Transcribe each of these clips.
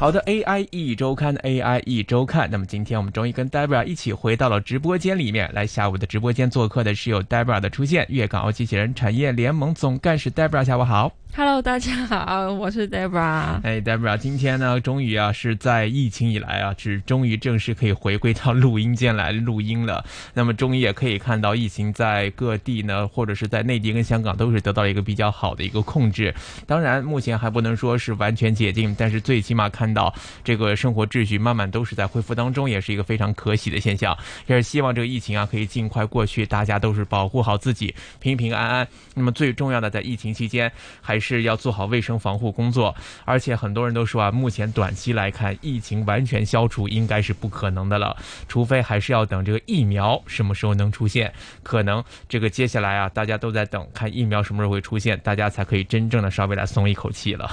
好的，AI 一周刊，AI 一周刊。那么今天我们终于跟 Debra 一起回到了直播间里面来。下午的直播间做客的是有 Debra 的出现，粤港澳机器人产业联盟总干事 Debra，下午好。Hello，大家好，我是 Debra。哎，Debra，今天呢，终于啊，是在疫情以来啊，是终于正式可以回归到录音间来录音了。那么，终于也可以看到疫情在各地呢，或者是在内地跟香港都是得到了一个比较好的一个控制。当然，目前还不能说是完全解禁，但是最起码看到这个生活秩序慢慢都是在恢复当中，也是一个非常可喜的现象。也是希望这个疫情啊可以尽快过去，大家都是保护好自己，平平安安。那么最重要的，在疫情期间还是要做好卫生防护工作。而且很多人都说啊，目前短期来看，疫情完全消除应该是不可能的了，除非还是要等这个疫苗什么时候能出现。可能这个接下来啊，大家都在等看疫苗什么时候会出现，大家才可以真正的稍微来松一口气了。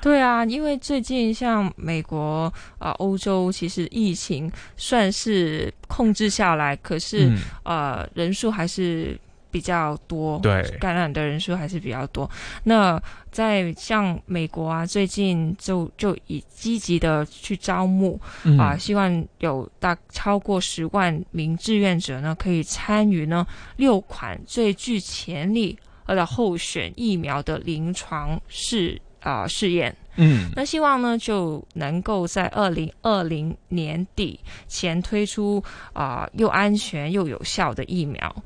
对啊，因为最近像美国啊、欧洲，其实疫情算是控制下来，可是、嗯呃人数还是比较多，对感染的人数还是比较多。那在像美国啊，最近就就以积极的去招募嗯啊，希望有大超过十万名志愿者呢，可以参与呢六款最具潜力的候选疫苗的临床试啊试验。嗯那希望呢就能够在二零二零年底前推出啊、又安全又有效的疫苗。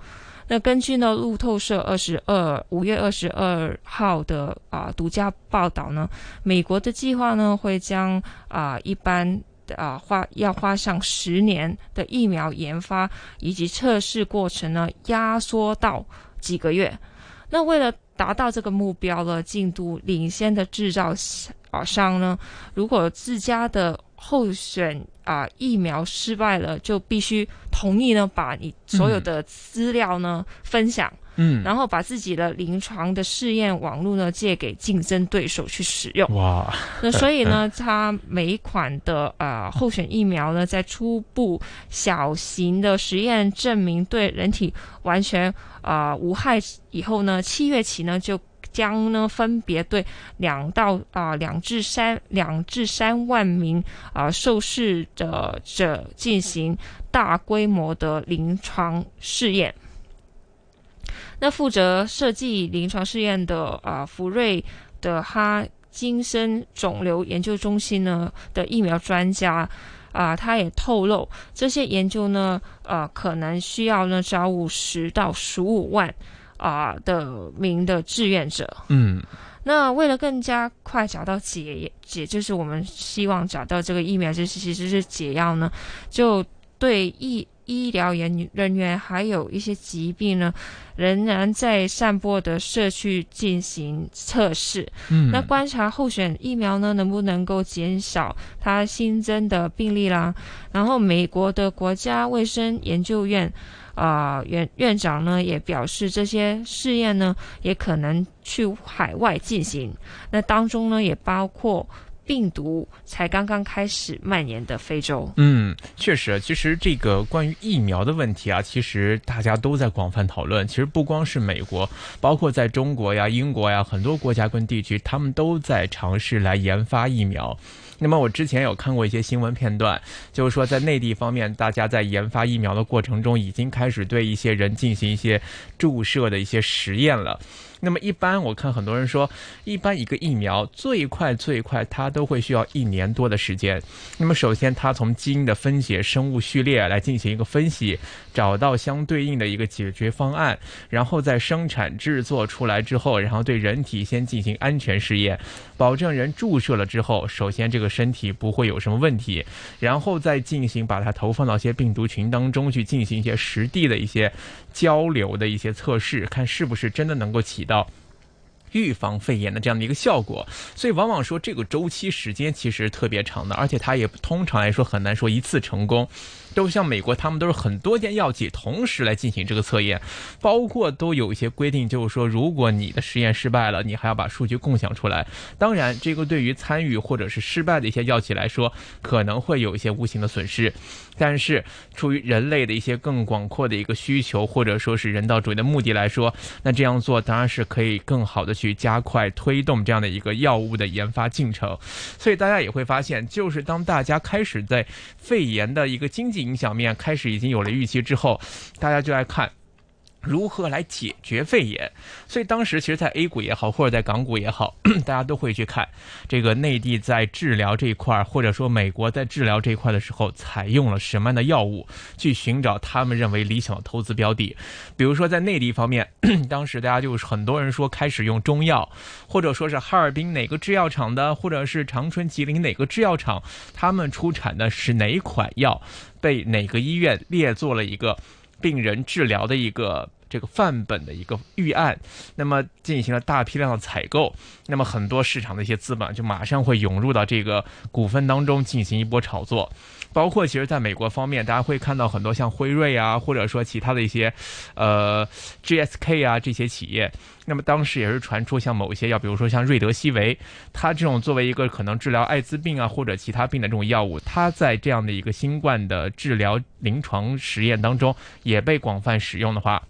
那根据呢路透社二十二五月二十二号的啊、独家报道呢，美国的计划呢会将啊、一般啊花要花上十年的疫苗研发以及测试过程呢压缩到几个月。那为了达到这个目标呢，进度领先的制造啊商呢，如果自家的候选啊疫苗失败了，就必须同意呢把你所有的资料呢、分享，嗯，然后把自己的临床的试验网络呢借给竞争对手去使用。哇，那 所以呢，它每一款的呃候选疫苗呢，在初步小型的实验证明对人体完全啊、呃无害以后呢，七月起呢就将呢分别对两到啊两至三两至三万名啊、受试的者进行大规模的临床试验。那负责设计临床试验的啊、福瑞的哈金森肿瘤研究中心呢的疫苗专家啊、他也透露，这些研究呢，呃，可能需要呢招募十到十五万啊、的名的志愿者。嗯那为了更加快找到解解，就是我们希望找到这个疫苗，就是其实是解药呢，就对医医疗人人员还有一些疾病呢，仍然在散播的社区进行测试。嗯，那观察候选疫苗呢，能不能够减少它新增的病例啦？然后，美国的国家卫生研究院啊、院院长呢也表示，这些试验呢也可能去海外进行。那当中呢也包括病毒才刚刚开始蔓延的非洲。嗯，确实，其实这个关于疫苗的问题啊，其实大家都在广泛讨论。其实不光是美国，包括在中国呀、英国呀，很多国家跟地区，他们都在尝试来研发疫苗。那么我之前有看过一些新闻片段，就是说在内地方面，大家在研发疫苗的过程中，已经开始对一些人进行一些注射的一些实验了。那么一般我看很多人说，一般一个疫苗最快最快它都会需要一年多的时间。那么首先它从基因的分解、生物序列来进行一个分析，找到相对应的一个解决方案，然后在生产制作出来之后，然后对人体先进行安全试验，保证人注射了之后，首先这个身体不会有什么问题，然后再进行把它投放到一些病毒群当中去进行一些实地的一些交流的一些测试，看是不是真的能够起到。预防肺炎的这样的一个效果，所以往往说这个周期时间其实特别长的，而且它也通常来说很难说一次成功。都像美国，他们都是很多间药企同时来进行这个测验，包括都有一些规定，就是说，如果你的实验失败了，你还要把数据共享出来。当然，这个对于参与或者是失败的一些药企来说，可能会有一些无形的损失。但是，出于人类的一些更广阔的一个需求，或者说是人道主义的目的来说，那这样做当然是可以更好的去加快推动这样的一个药物的研发进程。所以，大家也会发现，就是当大家开始在肺炎的一个经济影响面开始已经有了预期之后，大家就来看。如何来解决肺炎？所以当时其实，在 A 股也好，或者在港股也好，大家都会去看这个内地在治疗这一块，或者说美国在治疗这一块的时候，采用了什么样的药物，去寻找他们认为理想的投资标的。比如说在内地方面，当时大家就是很多人说开始用中药，或者说是哈尔滨哪个制药厂的，或者是长春、吉林哪个制药厂，他们出产的是哪款药，被哪个医院列做了一个病人治疗的一个。这个范本的一个预案，那么进行了大批量的采购，那么很多市场的一些资本就马上会涌入到这个股份当中进行一波炒作。包括其实在美国方面，大家会看到很多像辉瑞啊，或者说其他的一些，呃，GSK 啊这些企业。那么当时也是传出像某一些药，比如说像瑞德西韦，它这种作为一个可能治疗艾滋病啊或者其他病的这种药物，它在这样的一个新冠的治疗临床实验当中也被广泛使用的话。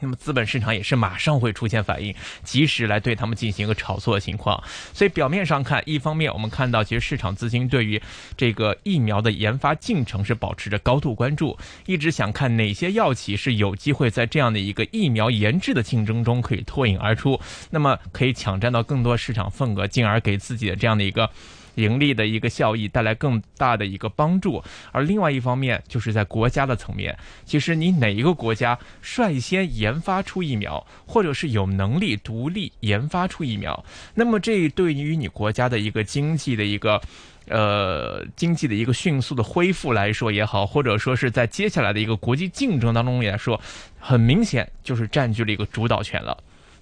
那么资本市场也是马上会出现反应，及时来对他们进行一个炒作的情况。所以表面上看，一方面我们看到其实市场资金对于这个疫苗的研发进程是保持着高度关注，一直想看哪些药企是有机会在这样的一个疫苗研制的竞争中可以脱颖而出，那么可以抢占到更多市场份额，进而给自己的这样的一个。盈利的一个效益带来更大的一个帮助，而另外一方面就是在国家的层面，其实你哪一个国家率先研发出疫苗，或者是有能力独立研发出疫苗，那么这对于你国家的一个经济的一个，呃，经济的一个迅速的恢复来说也好，或者说是在接下来的一个国际竞争当中来说，很明显就是占据了一个主导权了。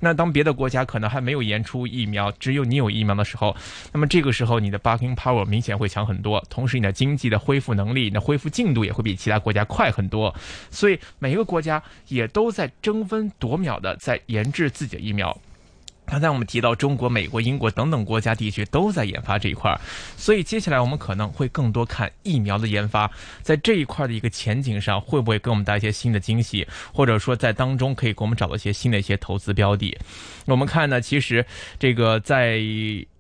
那当别的国家可能还没有研出疫苗，只有你有疫苗的时候，那么这个时候你的 barking power 明显会强很多，同时你的经济的恢复能力、你的恢复进度也会比其他国家快很多，所以每一个国家也都在争分夺秒的在研制自己的疫苗。刚才我们提到中国、美国、英国等等国家地区都在研发这一块，所以接下来我们可能会更多看疫苗的研发，在这一块的一个前景上，会不会给我们带来一些新的惊喜，或者说在当中可以给我们找到一些新的一些投资标的？我们看呢，其实这个在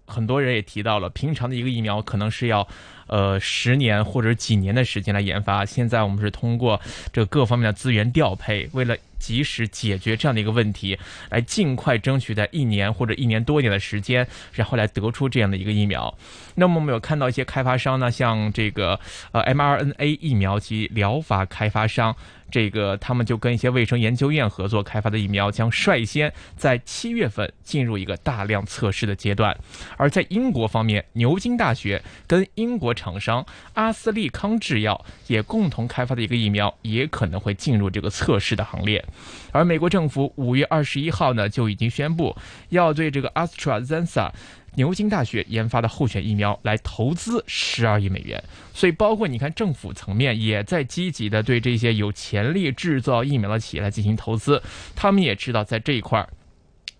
很多人也提到了，平常的一个疫苗可能是要。呃，十年或者几年的时间来研发，现在我们是通过这各方面的资源调配，为了及时解决这样的一个问题，来尽快争取在一年或者一年多一点的时间，然后来得出这样的一个疫苗。那么我们有看到一些开发商呢，像这个呃 mRNA 疫苗及疗法开发商。这个他们就跟一些卫生研究院合作开发的疫苗，将率先在七月份进入一个大量测试的阶段。而在英国方面，牛津大学跟英国厂商阿斯利康制药也共同开发的一个疫苗，也可能会进入这个测试的行列。而美国政府五月二十一号呢，就已经宣布要对这个 AstraZeneca。牛津大学研发的候选疫苗来投资十二亿美元，所以包括你看政府层面也在积极的对这些有潜力制造疫苗的企业来进行投资，他们也知道在这一块儿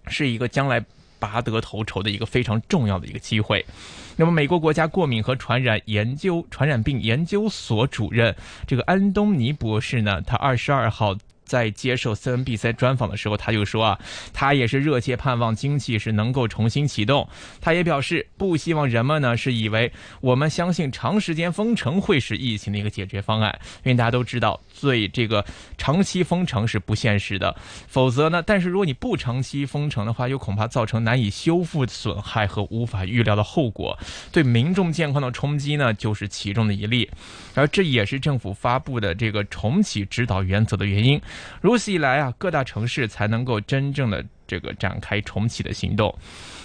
是一个将来拔得头筹的一个非常重要的一个机会。那么，美国国家过敏和传染研究传染病研究所主任这个安东尼博士呢，他二十二号。在接受 CNBC 专访的时候，他就说啊，他也是热切盼望经济是能够重新启动。他也表示不希望人们呢是以为我们相信长时间封城会是疫情的一个解决方案，因为大家都知道，最这个长期封城是不现实的。否则呢，但是如果你不长期封城的话，又恐怕造成难以修复损害和无法预料的后果，对民众健康的冲击呢就是其中的一例。而这也是政府发布的这个重启指导原则的原因。如此一来啊，各大城市才能够真正的。这个展开重启的行动。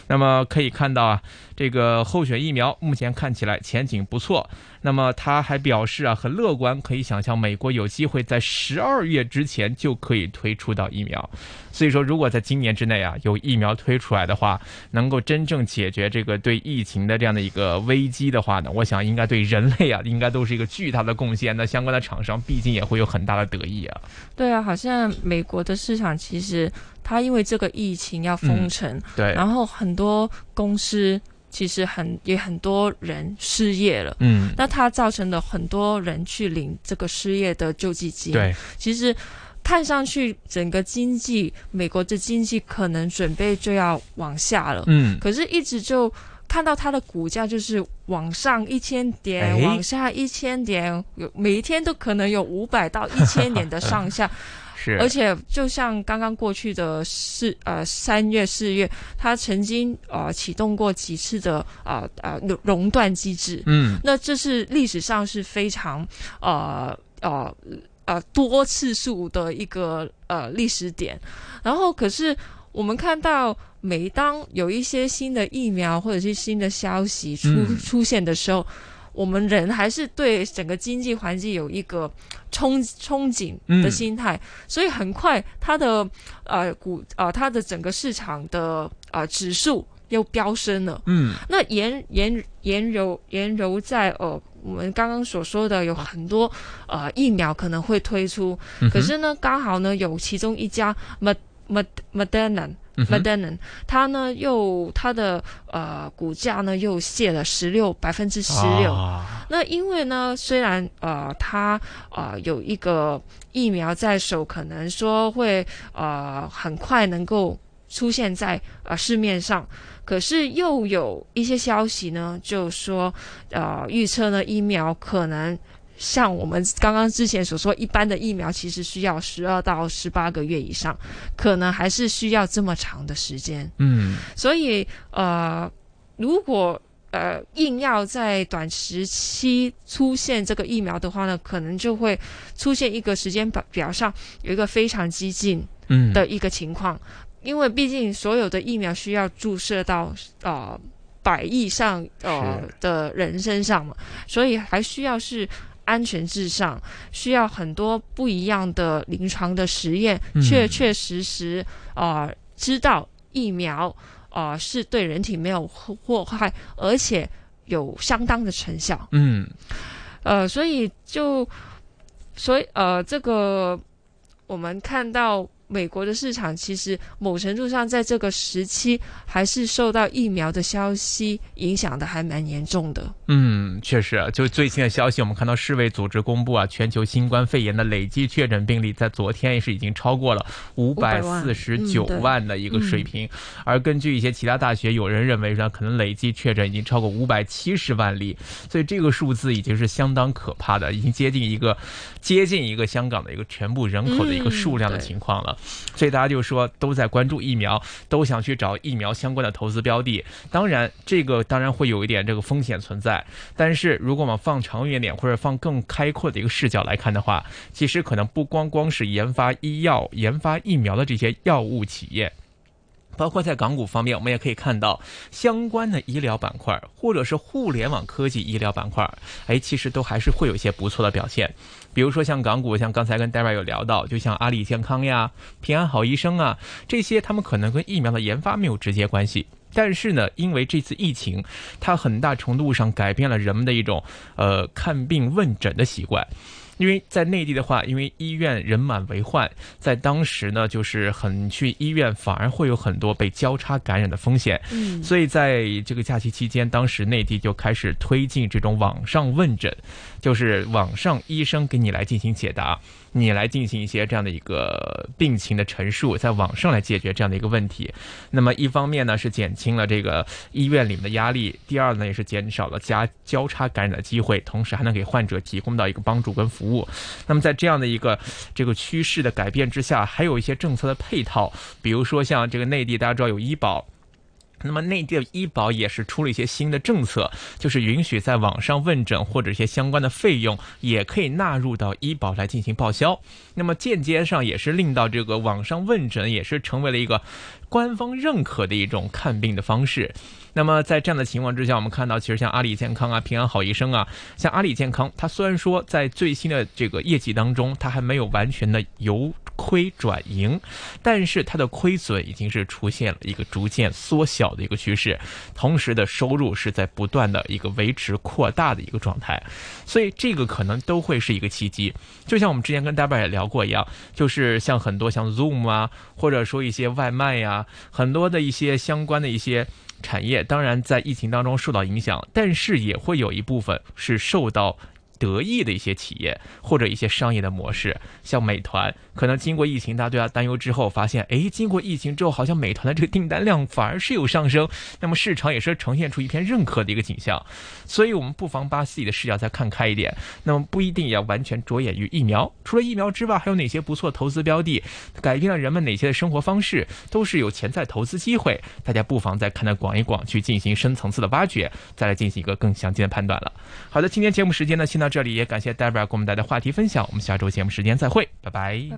那么可以看到啊，这个候选疫苗目前看起来前景不错。那么他还表示啊，很乐观，可以想象美国有机会在十二月之前就可以推出到疫苗。所以说，如果在今年之内啊有疫苗推出来的话，能够真正解决这个对疫情的这样的一个危机的话呢，我想应该对人类啊应该都是一个巨大的贡献。那相关的厂商毕竟也会有很大的得益啊。对啊，好像美国的市场其实它因为这个疫情要封城，对，然后很多公司。其实很也很多人失业了，嗯，那它造成了很多人去领这个失业的救济金。对，其实看上去整个经济，美国的经济可能准备就要往下了，嗯，可是一直就看到它的股价就是往上一千点，往下一千点，有每一天都可能有五百到一千点的上下。而且，就像刚刚过去的四呃三月四月，它曾经呃启动过几次的啊啊熔断机制，嗯，那这是历史上是非常呃呃呃多次数的一个呃历史点。然后，可是我们看到，每当有一些新的疫苗或者是新的消息出出现的时候。我们人还是对整个经济环境有一个憧憧憬的心态，所以很快它的呃股呃它的整个市场的呃指数又飙升了。嗯，那沿沿沿柔沿柔在呃我们刚刚所说的有很多呃疫苗可能会推出，可是呢刚好呢有其中一家 Mad Mad Moderna。它呢又它的呃股价呢又泻了十六百分之十六。那因为呢虽然呃它呃有一个疫苗在手，可能说会呃很快能够出现在呃市面上，可是又有一些消息呢就说呃预测呢疫苗可能。像我们刚刚之前所说，一般的疫苗其实需要十二到十八个月以上，可能还是需要这么长的时间。嗯，所以呃，如果呃硬要在短时期出现这个疫苗的话呢，可能就会出现一个时间表表上有一个非常激进的一个情况，因为毕竟所有的疫苗需要注射到呃百亿上呃的人身上嘛，所以还需要是。安全至上，需要很多不一样的临床的实验，确确实实啊，知道疫苗啊是对人体没有祸害，而且有相当的成效。嗯，呃，所以就所以呃，这个我们看到。美国的市场其实某程度上在这个时期还是受到疫苗的消息影响的，还蛮严重的。嗯，确实，就最新的消息，我们看到世卫组织公布啊，全球新冠肺炎的累计确诊病例在昨天也是已经超过了五百四十九万的一个水平。而根据一些其他大学，有人认为呢，可能累计确诊已经超过五百七十万例，所以这个数字已经是相当可怕的，已经接近一个接近一个香港的一个全部人口的一个数量的情况了。所以大家就说都在关注疫苗，都想去找疫苗相关的投资标的。当然，这个当然会有一点这个风险存在。但是如果我们放长远点，或者放更开阔的一个视角来看的话，其实可能不光光是研发医药、研发疫苗的这些药物企业。包括在港股方面，我们也可以看到相关的医疗板块，或者是互联网科技医疗板块，哎，其实都还是会有一些不错的表现。比如说像港股，像刚才跟 David 有聊到，就像阿里健康呀、平安好医生啊这些，他们可能跟疫苗的研发没有直接关系，但是呢，因为这次疫情，它很大程度上改变了人们的一种呃看病问诊的习惯。因为在内地的话，因为医院人满为患，在当时呢，就是很去医院反而会有很多被交叉感染的风险。嗯，所以在这个假期期间，当时内地就开始推进这种网上问诊，就是网上医生给你来进行解答。你来进行一些这样的一个病情的陈述，在网上来解决这样的一个问题。那么一方面呢是减轻了这个医院里面的压力，第二呢也是减少了加交叉感染的机会，同时还能给患者提供到一个帮助跟服务。务那么在这样的一个这个趋势的改变之下，还有一些政策的配套，比如说像这个内地大家知道有医保。那么内地的医保也是出了一些新的政策，就是允许在网上问诊或者一些相关的费用也可以纳入到医保来进行报销。那么间接上也是令到这个网上问诊也是成为了一个官方认可的一种看病的方式。那么在这样的情况之下，我们看到其实像阿里健康啊、平安好医生啊，像阿里健康，它虽然说在最新的这个业绩当中，它还没有完全的由亏转盈，但是它的亏损已经是出现了一个逐渐缩小的一个趋势，同时的收入是在不断的一个维持扩大的一个状态，所以这个可能都会是一个契机。就像我们之前跟大家也聊过一样，就是像很多像 Zoom 啊，或者说一些外卖呀，很多的一些相关的一些。产业当然在疫情当中受到影响，但是也会有一部分是受到。得益的一些企业或者一些商业的模式，像美团，可能经过疫情，大家对它担忧之后，发现，哎，经过疫情之后，好像美团的这个订单量反而是有上升，那么市场也是呈现出一片认可的一个景象。所以，我们不妨把自己的视角再看开一点，那么不一定要完全着眼于疫苗，除了疫苗之外，还有哪些不错投资标的，改变了人们哪些的生活方式，都是有潜在投资机会。大家不妨再看得广一广，去进行深层次的挖掘，再来进行一个更详尽的判断了。好的，今天节目时间呢，先。到这里也感谢 Debra 给我们带来话题分享，我们下周节目时间再会，拜拜。